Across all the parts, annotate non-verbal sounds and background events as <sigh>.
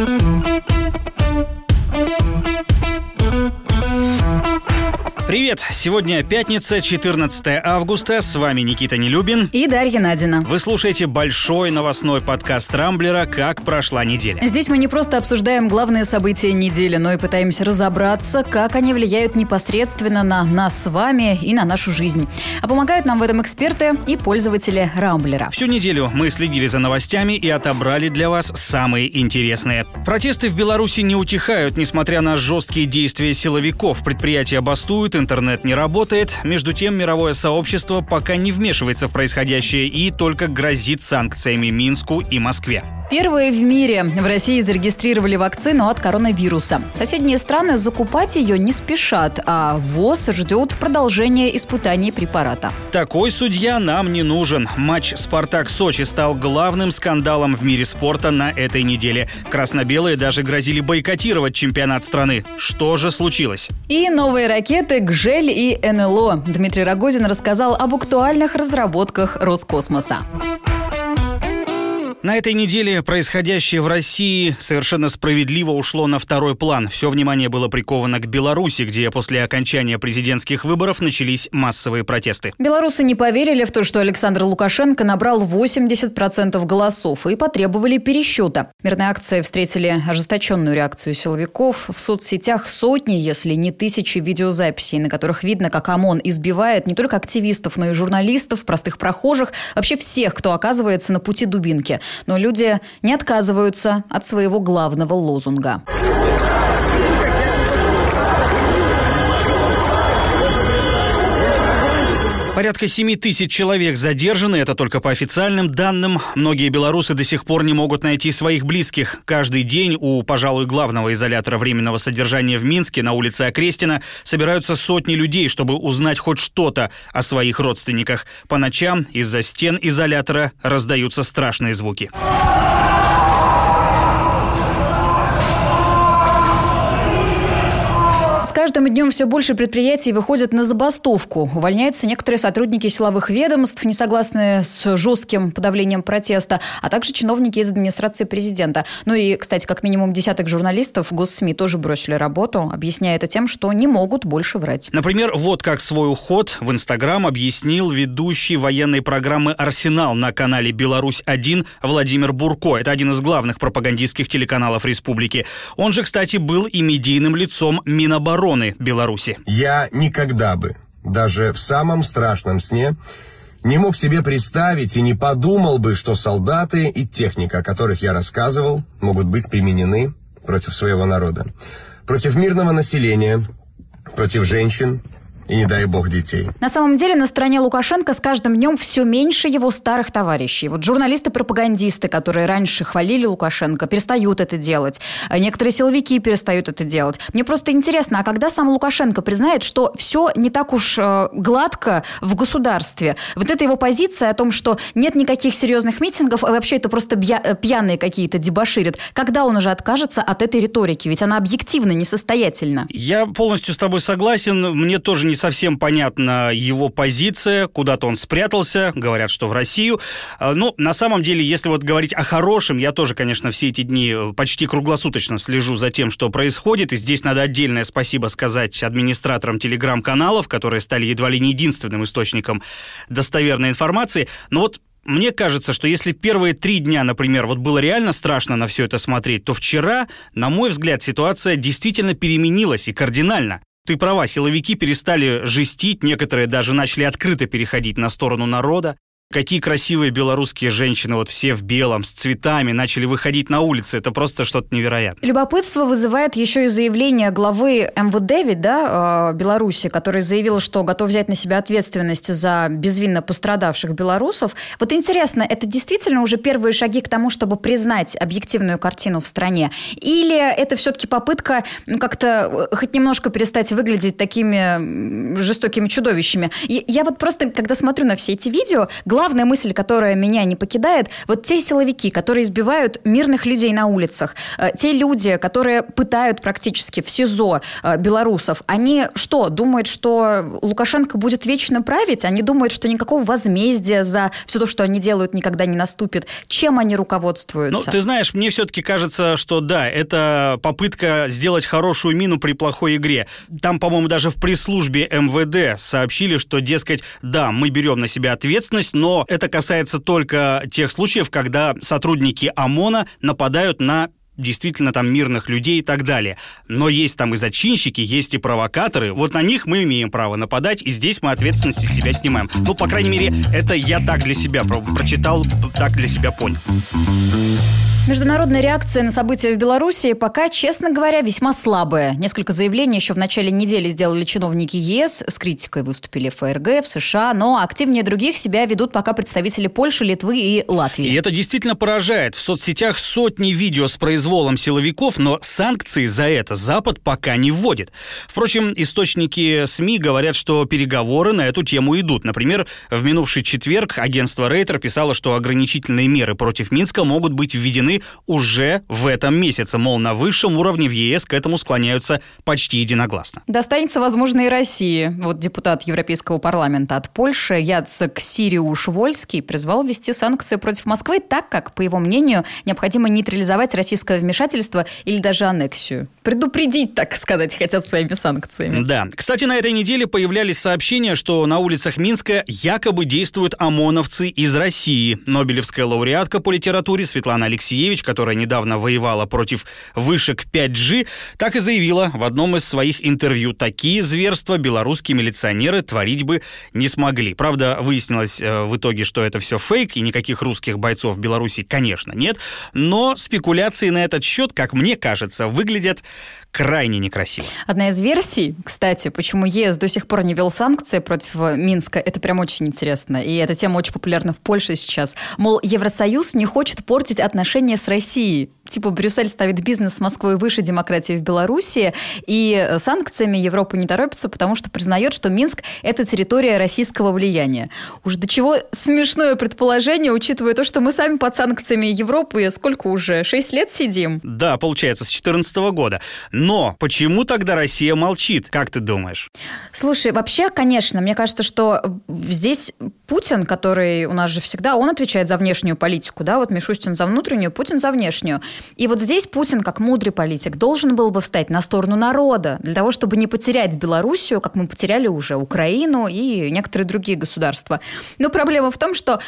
Thank you. Привет! Сегодня пятница, 14 августа. С вами Никита Нелюбин. И Дарья Надина. Вы слушаете большой новостной подкаст Рамблера «Как прошла неделя». Здесь мы не просто обсуждаем главные события недели, но и пытаемся разобраться, как они влияют непосредственно на нас с вами и на нашу жизнь. А помогают нам в этом эксперты и пользователи Рамблера. Всю неделю мы следили за новостями и отобрали для вас самые интересные. Протесты в Беларуси не утихают, несмотря на жесткие действия силовиков. Предприятия бастуют, интернет не работает. Между тем, мировое сообщество пока не вмешивается в происходящее и только грозит санкциями Минску и Москве. Первые в мире в России зарегистрировали вакцину от коронавируса. Соседние страны закупать ее не спешат, а ВОЗ ждет продолжения испытаний препарата. Такой судья нам не нужен. Матч «Спартак-Сочи» стал главным скандалом в мире спорта на этой неделе. Красно-белые даже грозили бойкотировать чемпионат страны. Что же случилось? И новые ракеты «Гжель» и НЛО. Дмитрий Рогозин рассказал об актуальных разработках Роскосмоса. На этой неделе происходящее в России совершенно справедливо ушло на второй план. Все внимание было приковано к Беларуси, где после окончания президентских выборов начались массовые протесты. Белорусы не поверили в то, что Александр Лукашенко набрал 80% голосов и потребовали пересчета. Мирные акции встретили ожесточенную реакцию силовиков. В соцсетях сотни, если не тысячи видеозаписей, на которых видно, как ОМОН избивает не только активистов, но и журналистов, простых прохожих, вообще всех, кто оказывается на пути дубинки. Но люди не отказываются от своего главного лозунга. Порядка 7 тысяч человек задержаны, это только по официальным данным. Многие белорусы до сих пор не могут найти своих близких. Каждый день у, пожалуй, главного изолятора временного содержания в Минске на улице Окрестина собираются сотни людей, чтобы узнать хоть что-то о своих родственниках. По ночам из-за стен изолятора раздаются страшные звуки. Каждым днем все больше предприятий выходят на забастовку. Увольняются некоторые сотрудники силовых ведомств, не согласные с жестким подавлением протеста, а также чиновники из администрации президента. Ну и, кстати, как минимум десяток журналистов госсми тоже бросили работу, объясняя это тем, что не могут больше врать. Например, вот как свой уход в Инстаграм объяснил ведущий военной программы «Арсенал» на канале «Беларусь-1» Владимир Бурко. Это один из главных пропагандистских телеканалов республики. Он же, кстати, был и медийным лицом Минобороны обороны Беларуси. Я никогда бы, даже в самом страшном сне, не мог себе представить и не подумал бы, что солдаты и техника, о которых я рассказывал, могут быть применены против своего народа, против мирного населения, против женщин, и не дай бог детей. На самом деле на стороне Лукашенко с каждым днем все меньше его старых товарищей. Вот журналисты-пропагандисты, которые раньше хвалили Лукашенко, перестают это делать. А некоторые силовики перестают это делать. Мне просто интересно, а когда сам Лукашенко признает, что все не так уж э, гладко в государстве? Вот эта его позиция о том, что нет никаких серьезных митингов, а вообще это просто э, пьяные какие-то дебоширят. Когда он уже откажется от этой риторики? Ведь она объективно несостоятельна. Я полностью с тобой согласен. Мне тоже не совсем понятна его позиция, куда-то он спрятался, говорят, что в Россию. А, Но ну, на самом деле, если вот говорить о хорошем, я тоже, конечно, все эти дни э, почти круглосуточно слежу за тем, что происходит, и здесь надо отдельное спасибо сказать администраторам телеграм-каналов, которые стали едва ли не единственным источником достоверной информации. Но вот мне кажется, что если первые три дня, например, вот было реально страшно на все это смотреть, то вчера, на мой взгляд, ситуация действительно переменилась и кардинально. Ты права, силовики перестали жестить, некоторые даже начали открыто переходить на сторону народа. Какие красивые белорусские женщины, вот все в белом, с цветами, начали выходить на улицы. Это просто что-то невероятное. Любопытство вызывает еще и заявление главы МВД, да, э, Беларуси, который заявил, что готов взять на себя ответственность за безвинно пострадавших белорусов. Вот интересно, это действительно уже первые шаги к тому, чтобы признать объективную картину в стране? Или это все-таки попытка ну, как-то э, хоть немножко перестать выглядеть такими жестокими чудовищами? И я вот просто, когда смотрю на все эти видео, главная мысль, которая меня не покидает, вот те силовики, которые избивают мирных людей на улицах, э, те люди, которые пытают практически в СИЗО э, белорусов, они что, думают, что Лукашенко будет вечно править? Они думают, что никакого возмездия за все то, что они делают, никогда не наступит. Чем они руководствуются? Ну, ты знаешь, мне все-таки кажется, что да, это попытка сделать хорошую мину при плохой игре. Там, по-моему, даже в пресс-службе МВД сообщили, что, дескать, да, мы берем на себя ответственность, но это касается только тех случаев, когда сотрудники ОМОНа нападают на действительно там мирных людей и так далее. Но есть там и зачинщики, есть и провокаторы. Вот на них мы имеем право нападать, и здесь мы ответственность из себя снимаем. Ну, по крайней мере, это я так для себя прочитал, так для себя понял. Международная реакция на события в Беларуси пока, честно говоря, весьма слабая. Несколько заявлений еще в начале недели сделали чиновники ЕС, с критикой выступили ФРГ, в США, но активнее других себя ведут пока представители Польши, Литвы и Латвии. И это действительно поражает. В соцсетях сотни видео с произволом силовиков, но санкции за это Запад пока не вводит. Впрочем, источники СМИ говорят, что переговоры на эту тему идут. Например, в минувший четверг агентство Рейтер писало, что ограничительные меры против Минска могут быть введены уже в этом месяце. Мол, на высшем уровне в ЕС к этому склоняются почти единогласно. Достанется, возможно, и России. Вот депутат Европейского парламента от Польши Яцек Сириуш Вольский призвал ввести санкции против Москвы так, как, по его мнению, необходимо нейтрализовать российское вмешательство или даже аннексию. Предупредить, так сказать, хотят своими санкциями. Да. Кстати, на этой неделе появлялись сообщения, что на улицах Минска якобы действуют ОМОНовцы из России. Нобелевская лауреатка по литературе Светлана Алексеевич, которая недавно воевала против вышек 5G, так и заявила в одном из своих интервью, такие зверства белорусские милиционеры творить бы не смогли. Правда, выяснилось э, в итоге, что это все фейк, и никаких русских бойцов в Беларуси, конечно, нет. Но спекуляции на этот счет, как мне кажется, выглядят крайне некрасиво. Одна из версий, кстати, почему ЕС до сих пор не вел санкции против Минска, это прям очень интересно. И эта тема очень популярна в Польше сейчас. Мол, Евросоюз не хочет портить отношения с Россией. Типа Брюссель ставит бизнес с Москвой выше демократии в Беларуси, и санкциями Европа не торопится, потому что признает, что Минск – это территория российского влияния. Уж до чего смешное предположение, учитывая то, что мы сами под санкциями Европы сколько уже? Шесть лет сидим? Да, получается, с 2014 года. Но почему тогда Россия молчит, как ты думаешь? Слушай, вообще, конечно, мне кажется, что здесь Путин, который у нас же всегда, он отвечает за внешнюю политику, да, вот Мишустин за внутреннюю, Путин за внешнюю. И вот здесь Путин, как мудрый политик, должен был бы встать на сторону народа, для того, чтобы не потерять Белоруссию, как мы потеряли уже Украину и некоторые другие государства. Но проблема в том, что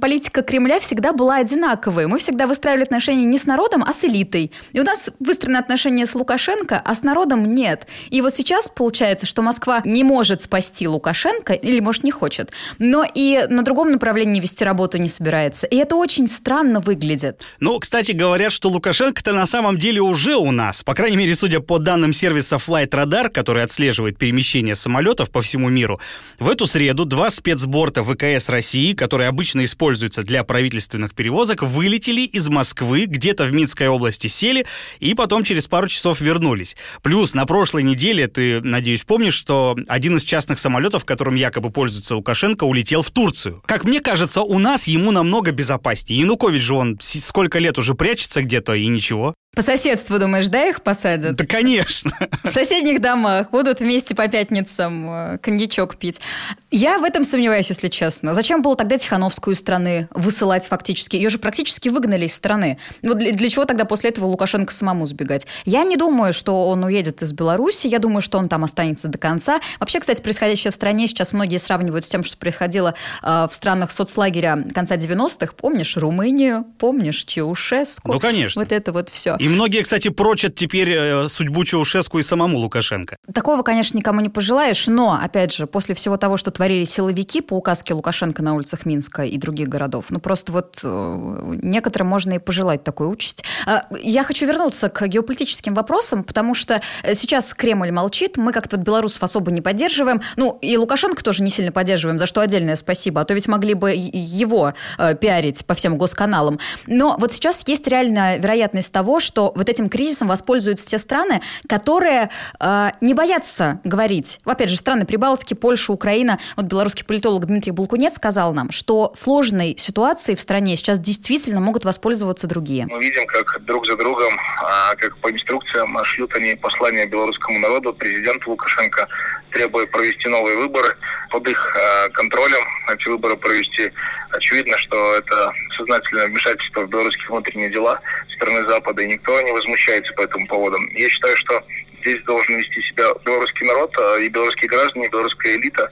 политика Кремля всегда была одинаковой. Мы всегда выстраивали отношения не с народом, а с элитой. И у нас выстроены отношения с Лукашенко Лукашенко, а с народом нет. И вот сейчас получается, что Москва не может спасти Лукашенко, или, может, не хочет, но и на другом направлении вести работу не собирается. И это очень странно выглядит. Ну, кстати, говорят, что Лукашенко-то на самом деле уже у нас. По крайней мере, судя по данным сервиса Flight Radar, который отслеживает перемещение самолетов по всему миру, в эту среду два спецборта ВКС России, которые обычно используются для правительственных перевозок, вылетели из Москвы, где-то в Минской области сели, и потом через пару часов вернулись вернулись. Плюс на прошлой неделе, ты, надеюсь, помнишь, что один из частных самолетов, которым якобы пользуется Лукашенко, улетел в Турцию. Как мне кажется, у нас ему намного безопаснее. Янукович же он сколько лет уже прячется где-то и ничего. По соседству, думаешь, да, их посадят? Да, конечно. В соседних домах будут вместе по пятницам э, коньячок пить. Я в этом сомневаюсь, если честно. Зачем было тогда Тихановскую страны высылать фактически? Ее же практически выгнали из страны. Вот для, для чего тогда после этого Лукашенко самому сбегать? Я не думаю, что он уедет из Беларуси. Я думаю, что он там останется до конца. Вообще, кстати, происходящее в стране сейчас многие сравнивают с тем, что происходило э, в странах соцлагеря конца 90-х. Помнишь Румынию? Помнишь Чаушеску? Ну, конечно. Вот это вот все. И многие, кстати, прочат теперь э, судьбу Чаушеску и самому Лукашенко. Такого, конечно, никому не пожелаешь, но, опять же, после всего того, что творили силовики по указке Лукашенко на улицах Минска и других городов, ну просто вот э, некоторым можно и пожелать такой участь. А, я хочу вернуться к геополитическим вопросам, потому что э, сейчас Кремль молчит, мы как-то белорусов особо не поддерживаем, ну и Лукашенко тоже не сильно поддерживаем, за что отдельное спасибо, а то ведь могли бы его пиарить по всем госканалам. Но вот сейчас есть реальная вероятность того, что что вот этим кризисом воспользуются те страны, которые э, не боятся говорить. Опять же, страны Прибалтики, Польша, Украина. Вот белорусский политолог Дмитрий Булкунец сказал нам, что сложной ситуацией в стране сейчас действительно могут воспользоваться другие. Мы видим, как друг за другом, а, как по инструкциям шлют они послания белорусскому народу, президенту Лукашенко, требуя провести новые выборы под их а, контролем. Эти выборы провести. Очевидно, что это сознательное вмешательство в белорусские внутренние дела стороны Запада, и никто не возмущается по этому поводу. Я считаю, что здесь должен вести себя белорусский народ а, и белорусские граждане, и белорусская элита,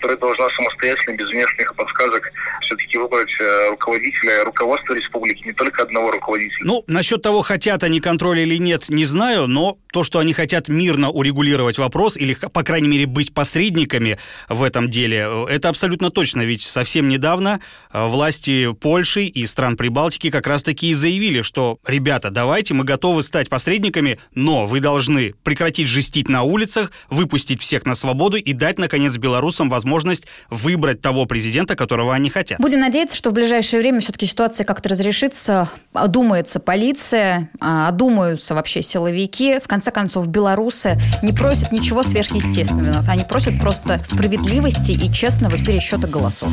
которая должна самостоятельно, без внешних подсказок, все-таки выбрать э, руководителя, руководства республики, не только одного руководителя. Ну, насчет того, хотят они контроль или нет, не знаю, но то, что они хотят мирно урегулировать вопрос, или, по крайней мере, быть посредниками в этом деле, э, это абсолютно точно, ведь совсем недавно э, власти Польши и стран Прибалтики как раз-таки и заявили, что, ребята, давайте, мы готовы стать посредниками, но вы должны прекратить жестить на улицах, выпустить всех на свободу и дать, наконец, белорусам возможность выбрать того президента, которого они хотят. Будем надеяться, что в ближайшее время все-таки ситуация как-то разрешится, одумается полиция, а, одумаются вообще силовики. В конце концов, белорусы не просят ничего сверхъестественного. Они просят просто справедливости и честного пересчета голосов.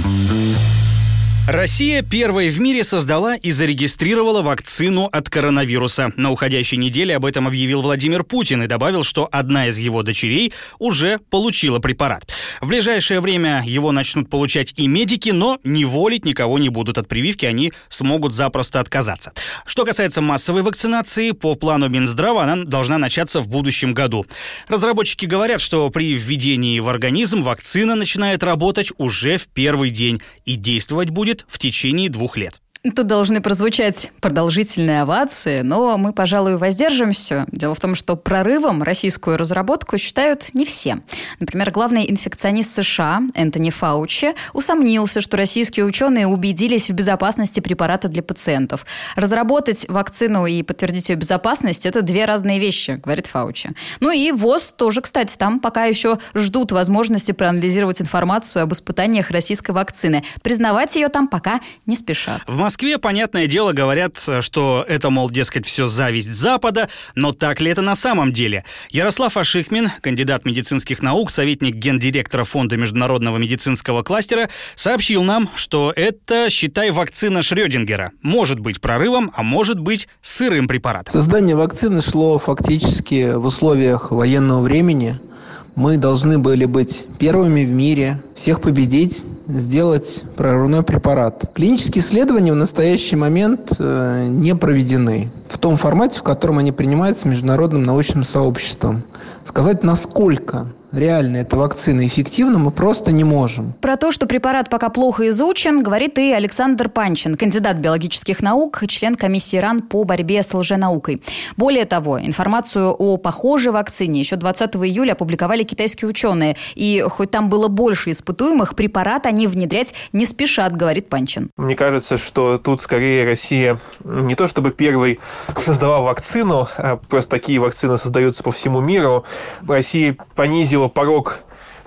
Россия первой в мире создала и зарегистрировала вакцину от коронавируса. На уходящей неделе об этом объявил Владимир Путин и добавил, что одна из его дочерей уже получила препарат. В ближайшее время его начнут получать и медики, но не волить никого не будут от прививки, они смогут запросто отказаться. Что касается массовой вакцинации, по плану Минздрава она должна начаться в будущем году. Разработчики говорят, что при введении в организм вакцина начинает работать уже в первый день и действовать будет будет в течение двух лет. Тут должны прозвучать продолжительные овации, но мы, пожалуй, воздержимся. Дело в том, что прорывом российскую разработку считают не все. Например, главный инфекционист США Энтони Фаучи усомнился, что российские ученые убедились в безопасности препарата для пациентов. Разработать вакцину и подтвердить ее безопасность – это две разные вещи, говорит Фаучи. Ну и ВОЗ тоже, кстати, там пока еще ждут возможности проанализировать информацию об испытаниях российской вакцины. Признавать ее там пока не спешат. В Москве, понятное дело, говорят, что это, мол, дескать, все зависть Запада, но так ли это на самом деле? Ярослав Ашихмин, кандидат медицинских наук, советник гендиректора Фонда международного медицинского кластера, сообщил нам, что это, считай, вакцина Шрёдингера. Может быть прорывом, а может быть сырым препаратом. Создание вакцины шло фактически в условиях военного времени. Мы должны были быть первыми в мире, всех победить, сделать прорывной препарат. Клинические исследования в настоящий момент э, не проведены в том формате, в котором они принимаются международным научным сообществом. Сказать, насколько реально эта вакцина эффективна, мы просто не можем. Про то, что препарат пока плохо изучен, говорит и Александр Панчин, кандидат биологических наук, член комиссии РАН по борьбе с лженаукой. Более того, информацию о похожей вакцине еще 20 июля опубликовали китайские ученые. И хоть там было больше испытуемых, препарат они внедрять не спешат, говорит Панчин. Мне кажется, что тут скорее Россия не то чтобы первый создала вакцину, а просто такие вакцины создаются по всему миру. Россия понизила порог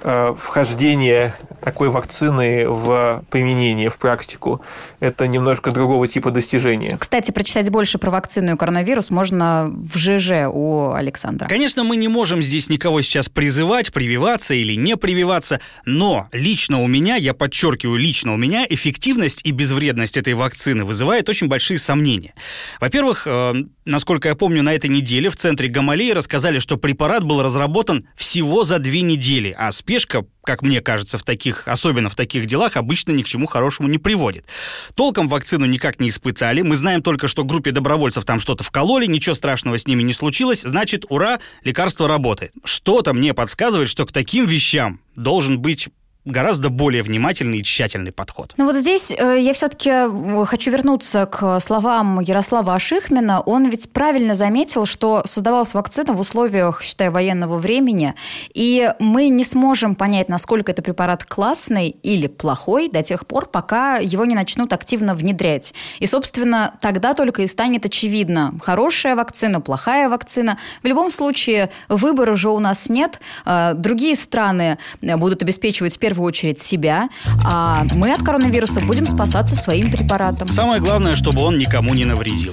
э, вхождения такой вакцины в применение, в практику. Это немножко другого типа достижения. Кстати, прочитать больше про вакцину и коронавирус можно в ЖЖ у Александра. Конечно, мы не можем здесь никого сейчас призывать, прививаться или не прививаться, но лично у меня, я подчеркиваю, лично у меня эффективность и безвредность этой вакцины вызывает очень большие сомнения. Во-первых, э, насколько я помню, на этой неделе в центре Гамалеи рассказали, что препарат был разработан всего за две недели, а спешка как мне кажется, в таких, особенно в таких делах, обычно ни к чему хорошему не приводит. Толком вакцину никак не испытали. Мы знаем только, что группе добровольцев там что-то вкололи, ничего страшного с ними не случилось. Значит, ура, лекарство работает. Что-то мне подсказывает, что к таким вещам должен быть гораздо более внимательный и тщательный подход. Ну вот здесь э, я все-таки э, хочу вернуться к словам Ярослава Ашихмина. Он ведь правильно заметил, что создавалась вакцина в условиях, считай, военного времени, и мы не сможем понять, насколько это препарат классный или плохой до тех пор, пока его не начнут активно внедрять. И, собственно, тогда только и станет очевидно, хорошая вакцина, плохая вакцина. В любом случае, выбора уже у нас нет. Э, другие страны будут обеспечивать первую первую очередь себя, а мы от коронавируса будем спасаться своим препаратом. Самое главное, чтобы он никому не навредил.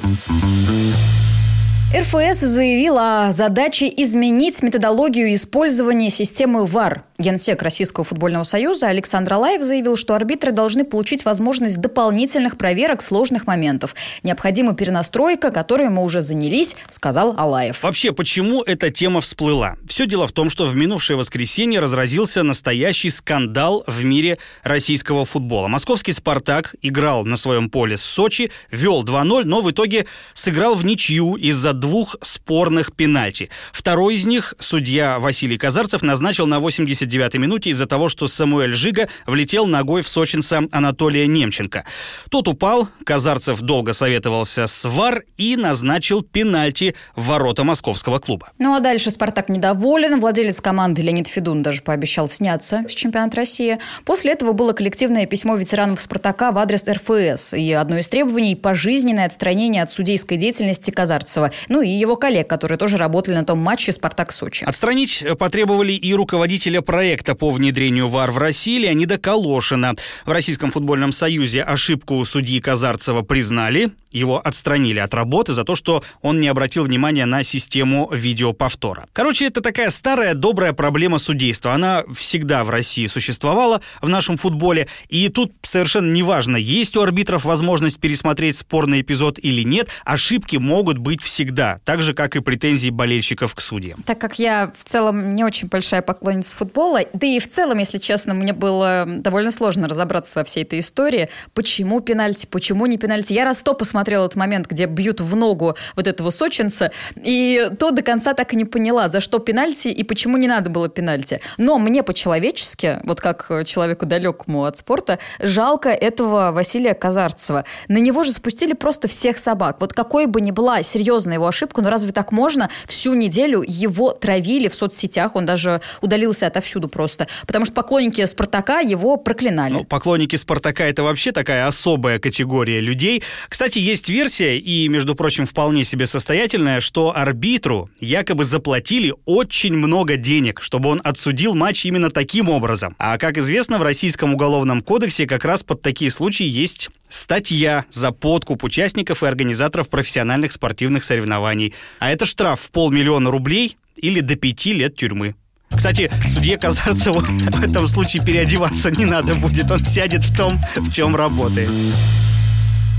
РФС заявил о задаче изменить методологию использования системы ВАР. Генсек Российского футбольного союза Александр Алаев заявил, что арбитры должны получить возможность дополнительных проверок сложных моментов. Необходима перенастройка, которой мы уже занялись, сказал Алаев. Вообще, почему эта тема всплыла? Все дело в том, что в минувшее воскресенье разразился настоящий скандал в мире российского футбола. Московский «Спартак» играл на своем поле с Сочи, вел 2-0, но в итоге сыграл в ничью из-за двух спорных пенальти. Второй из них судья Василий Казарцев назначил на 89-й минуте из-за того, что Самуэль Жига влетел ногой в сочинца Анатолия Немченко. Тот упал, Казарцев долго советовался с ВАР и назначил пенальти в ворота московского клуба. Ну а дальше «Спартак» недоволен. Владелец команды Леонид Федун даже пообещал сняться с чемпионата России. После этого было коллективное письмо ветеранов «Спартака» в адрес РФС. И одно из требований – пожизненное отстранение от судейской деятельности Казарцева ну и его коллег, которые тоже работали на том матче «Спартак-Сочи». Отстранить потребовали и руководителя проекта по внедрению ВАР в России Леонида Калошина. В Российском футбольном союзе ошибку судьи Казарцева признали, его отстранили от работы за то, что он не обратил внимания на систему видеоповтора. Короче, это такая старая добрая проблема судейства. Она всегда в России существовала в нашем футболе. И тут совершенно неважно, есть у арбитров возможность пересмотреть спорный эпизод или нет, ошибки могут быть всегда, так же, как и претензии болельщиков к судьям. Так как я в целом не очень большая поклонница футбола, да и в целом, если честно, мне было довольно сложно разобраться во всей этой истории. Почему пенальти, почему не пенальти? Я раз сто посмотрела этот момент, где бьют в ногу вот этого сочинца, и то до конца так и не поняла, за что пенальти и почему не надо было пенальти. Но мне по-человечески, вот как человеку далекому от спорта, жалко этого Василия Казарцева. На него же спустили просто всех собак. Вот какой бы ни была серьезная его ошибку, но разве так можно? Всю неделю его травили в соцсетях, он даже удалился отовсюду просто, потому что поклонники Спартака его проклинали. Ну, поклонники Спартака это вообще такая особая категория людей. Кстати, есть версия, и, между прочим, вполне себе состоятельная, что арбитру якобы заплатили очень много денег, чтобы он отсудил матч именно таким образом. А, как известно, в Российском уголовном кодексе как раз под такие случаи есть статья за подкуп участников и организаторов профессиональных спортивных соревнований. А это штраф в полмиллиона рублей или до пяти лет тюрьмы. Кстати, судье Казарцеву <laughs> в этом случае переодеваться не надо будет. Он сядет в том, в чем работает.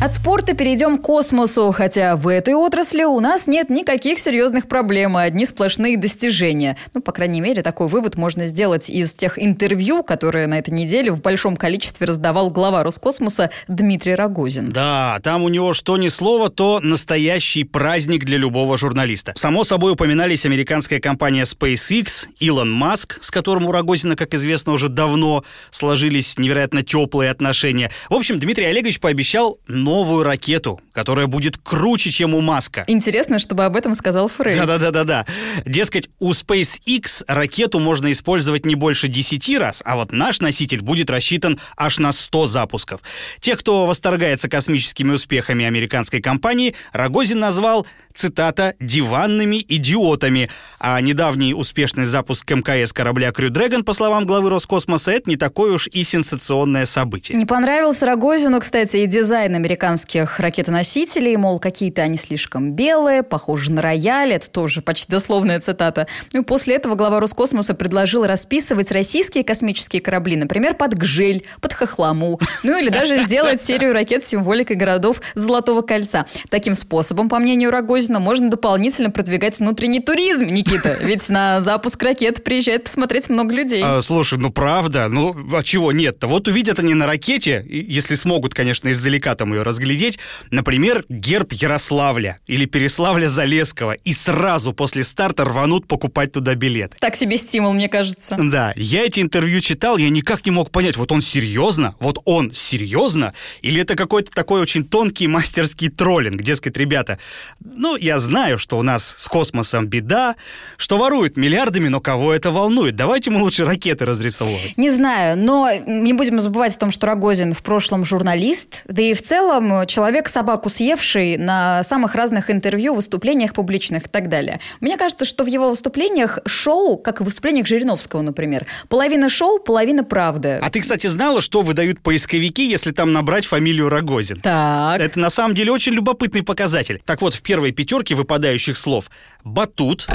От спорта перейдем к космосу, хотя в этой отрасли у нас нет никаких серьезных проблем, а одни сплошные достижения. Ну, по крайней мере, такой вывод можно сделать из тех интервью, которые на этой неделе в большом количестве раздавал глава Роскосмоса Дмитрий Рогозин. Да, там у него что ни слово, то настоящий праздник для любого журналиста. Само собой упоминались американская компания SpaceX, Илон Маск, с которым у Рогозина, как известно, уже давно сложились невероятно теплые отношения. В общем, Дмитрий Олегович пообещал новую ракету, которая будет круче, чем у Маска. Интересно, чтобы об этом сказал Фрей. Да-да-да-да-да. Дескать, у SpaceX ракету можно использовать не больше 10 раз, а вот наш носитель будет рассчитан аж на 100 запусков. Тех, кто восторгается космическими успехами американской компании, Рогозин назвал цитата, «диванными идиотами». А недавний успешный запуск МКС корабля Crew Dragon, по словам главы Роскосмоса, это не такое уж и сенсационное событие. Не понравился Рогозину, кстати, и дизайн американских ракетоносителей, мол, какие-то они слишком белые, похожи на рояль, это тоже почти дословная цитата. Ну, после этого глава Роскосмоса предложил расписывать российские космические корабли, например, под Гжель, под Хохлому, ну или даже сделать серию ракет с символикой городов Золотого кольца. Таким способом, по мнению Рогозина, можно дополнительно продвигать внутренний туризм, Никита. Ведь на запуск ракет приезжает посмотреть много людей. А, слушай, ну правда, ну а чего нет-то? Вот увидят они на ракете, если смогут, конечно, издалека там ее разглядеть, например, герб Ярославля или Переславля-Залесского, и сразу после старта рванут покупать туда билеты. Так себе стимул, мне кажется. Да, я эти интервью читал, я никак не мог понять, вот он серьезно, вот он серьезно, или это какой-то такой очень тонкий мастерский троллинг, дескать, ребята, ну, я знаю, что у нас с космосом беда, что воруют миллиардами, но кого это волнует? Давайте мы лучше ракеты разрисовывать. Не знаю, но не будем забывать о том, что Рогозин в прошлом журналист, да и в целом человек собак собаку съевший на самых разных интервью, выступлениях публичных и так далее. Мне кажется, что в его выступлениях шоу, как и в выступлениях Жириновского, например, половина шоу, половина правды. А ты, кстати, знала, что выдают поисковики, если там набрать фамилию Рогозин? Так. Это на самом деле очень любопытный показатель. Так вот, в первой пятерке выпадающих слов «батут»,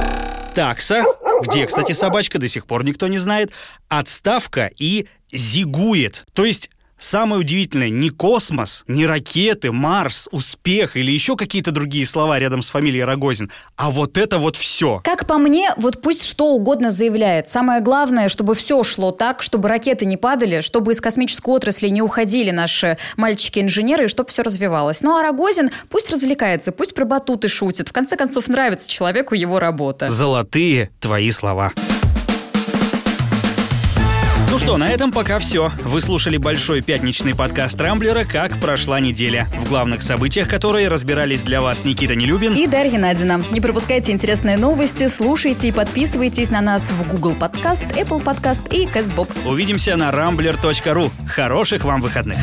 «такса», где, кстати, собачка, до сих пор никто не знает, «отставка» и «зигует». То есть Самое удивительное, не космос, не ракеты, Марс, успех или еще какие-то другие слова рядом с фамилией Рогозин, а вот это вот все. Как по мне, вот пусть что угодно заявляет. Самое главное, чтобы все шло так, чтобы ракеты не падали, чтобы из космической отрасли не уходили наши мальчики-инженеры, и чтобы все развивалось. Ну а Рогозин пусть развлекается, пусть про батуты шутит. В конце концов, нравится человеку его работа. Золотые твои слова. Ну что, на этом пока все. Вы слушали большой пятничный подкаст Рамблера «Как прошла неделя», в главных событиях которой разбирались для вас Никита Нелюбин и Дарья Надина. Не пропускайте интересные новости, слушайте и подписывайтесь на нас в Google Подкаст, Apple Подкаст и CastBox. Увидимся на rambler.ru. Хороших вам выходных!